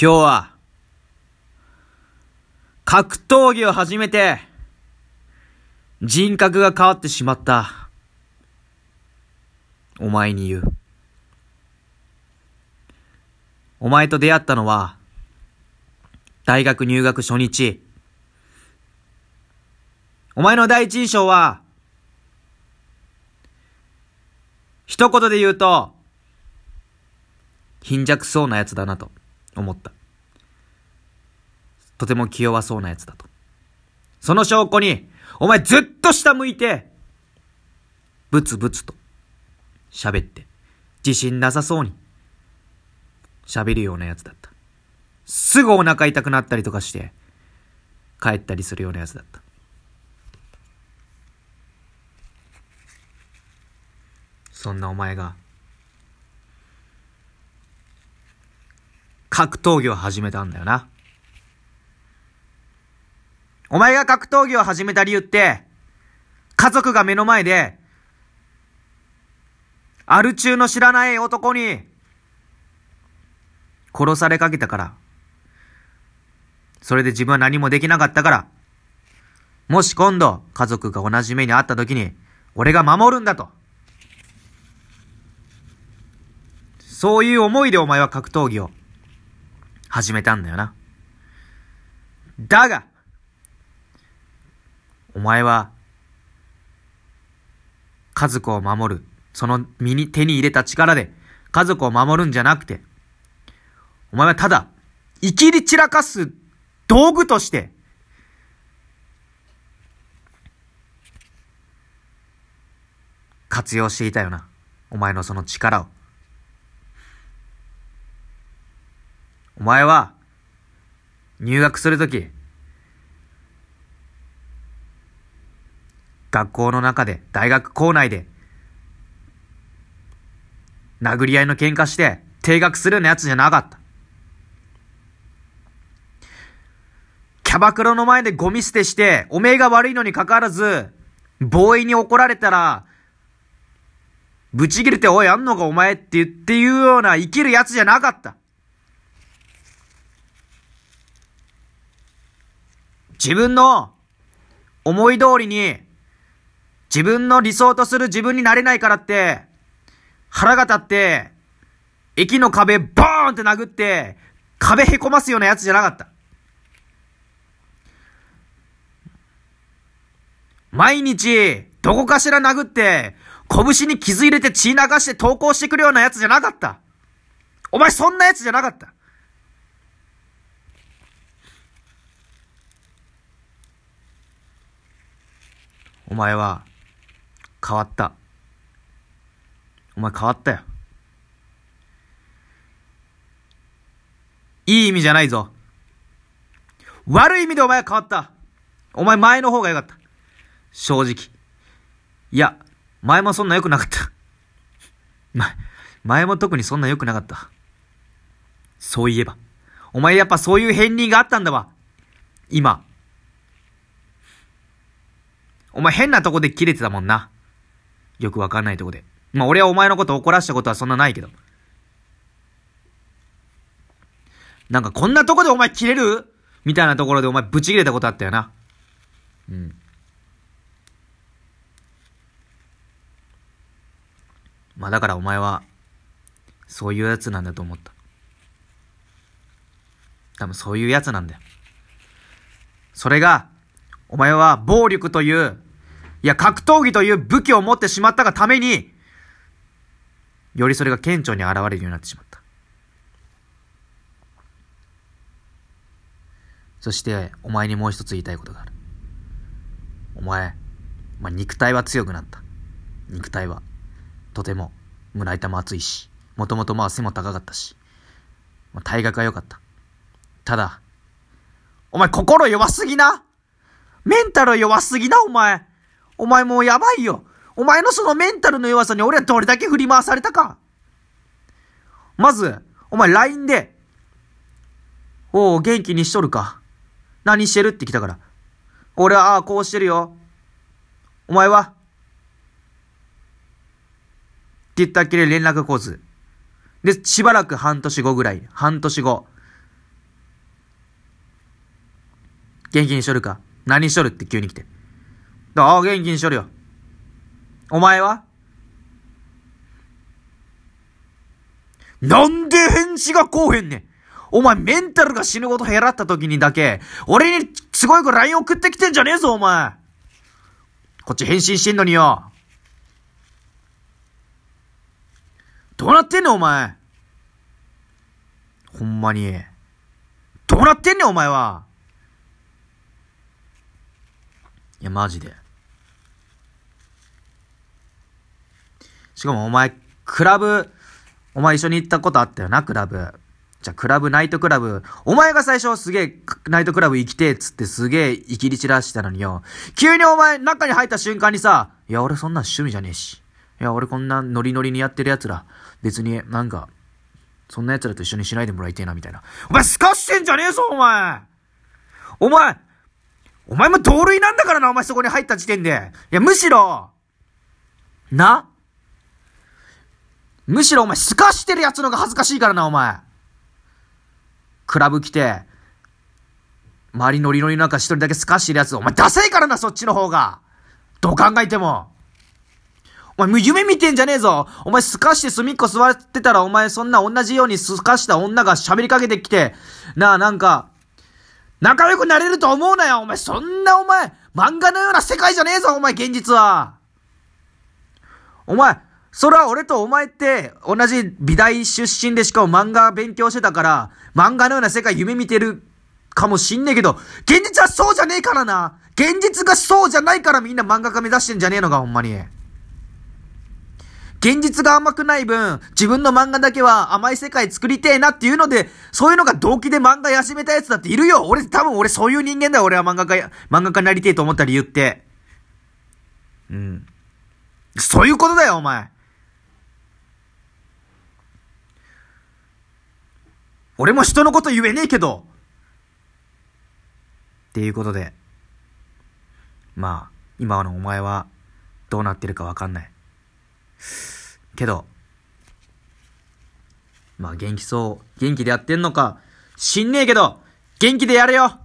今日は、格闘技を始めて、人格が変わってしまった。お前に言う。お前と出会ったのは、大学入学初日。お前の第一印象は、一言で言うと、貧弱そうな奴だなと思った。とても気弱そうな奴だと。その証拠に、お前ずっと下向いて、ブツブツと喋って、自信なさそうに喋るような奴だった。すぐお腹痛くなったりとかして、帰ったりするような奴だった。そんなお前が、格闘技を始めたんだよな。お前が格闘技を始めた理由って、家族が目の前で、アル中の知らない男に、殺されかけたから。それで自分は何もできなかったから。もし今度、家族が同じ目にあった時に、俺が守るんだと。そういう思いでお前は格闘技を始めたんだよな。だが、お前は、家族を守る、その身に手に入れた力で家族を守るんじゃなくて、お前はただ、生きり散らかす道具として、活用していたよな。お前のその力を。お前は、入学するとき、学校の中で、大学校内で、殴り合いの喧嘩して、定額するようなやつじゃなかった。キャバクラの前でゴミ捨てして、おめえが悪いのに関わらず、ボーイに怒られたら、ブチ切れて、おい、あんのかお前って言って言うような生きるやつじゃなかった。自分の思い通りに自分の理想とする自分になれないからって腹が立って駅の壁ボーンって殴って壁へこますようなやつじゃなかった。毎日、どこかしら殴って、拳に傷入れて血流して投稿してくるようなやつじゃなかった。お前そんなやつじゃなかった。お前は、変わった。お前変わったよ。いい意味じゃないぞ。悪い意味でお前は変わった。お前前の方が良かった。正直。いや、前もそんな良くなかった。前、前も特にそんな良くなかった。そういえば。お前やっぱそういう片鱗があったんだわ。今。お前変なとこで切れてたもんな。よくわかんないとこで。まあ俺はお前のこと怒らしたことはそんなないけど。なんかこんなとこでお前切れる？みたいなところでお前ブチ切れたことあったよな。うん。まあだからお前は、そういうやつなんだと思った。多分そういうやつなんだよ。それが、お前は暴力といういや、格闘技という武器を持ってしまったがために、よりそれが顕著に現れるようになってしまった。そして、お前にもう一つ言いたいことがある。お前、まあ、肉体は強くなった。肉体は。とても、胸板も厚いし、もともとまあ背も高かったし、まあ、体格は良かった。ただ、お前心弱すぎな？メンタル弱すぎな、お前お前もうやばいよ。お前のそのメンタルの弱さに俺はどれだけ振り回されたか。まず、お前 LINE で、おお、元気にしとるか。何してるって来たから。俺は、ああ、こうしてるよ。お前はって言ったっきり連絡来ず。で、しばらく半年後ぐらい、半年後。元気にしとるか？何しとるって急に来て。ああ、元気にしとるよ。お前は？なんで返事がこうへんねんお前メンタルが死ぬほど減らった時にだけ、俺にすごい子 LINE 送ってきてんじゃねえぞ、お前こっち返信してんのによ。どうなってんねん、お前ほんまに。どうなってんねん、お前は。いや、マジで。しかもお前、クラブ、お前一緒に行ったことあったよな、クラブ。じゃ、クラブ、ナイトクラブ。お前が最初すげえ、ナイトクラブ行きてえっつってすげえ、いきり散らしたのによ。急にお前、中に入った瞬間にさ、いや、俺そんな趣味じゃねえし。いや、俺こんなノリノリにやってる奴ら、別になんか、そんな奴らと一緒にしないでもらいてえな、みたいな。お前、すかしてんじゃねえぞ、お前お前、お前も同類なんだからな、お前そこに入った時点で。いや、むしろ、なむしろお前、すかしてる奴のが恥ずかしいからな、お前。クラブ来て、周りノリノリなんか一人だけすかしてるやつ、お前ダサいからな、そっちの方が。どう考えても。お前、夢見てんじゃねえぞお前、すかして隅っこ座ってたら、お前、そんな同じようにすかした女が喋りかけてきて、なあ、なんか、仲良くなれると思うなよお前、そんなお前、漫画のような世界じゃねえぞお前、現実はお前、それは俺とお前って同じ美大出身でしかも漫画勉強してたから、漫画のような世界夢見てるかもしんねえけど、現実はそうじゃねえからな現実がそうじゃないからみんな漫画家目指してんじゃねえのか、ほんまに。現実が甘くない分、自分の漫画だけは甘い世界作りてえなっていうので、そういうのが動機で漫画始めたやつだっているよ俺、多分俺そういう人間だよ俺は漫画家、漫画家になりてえと思った理由って。うん。そういうことだよ、お前。俺も人のこと言えねえけど。っていうことで。まあ、今のお前はどうなってるかわかんない。けど、まあ元気そう、元気でやってんのか、知んねえけど、元気でやれよ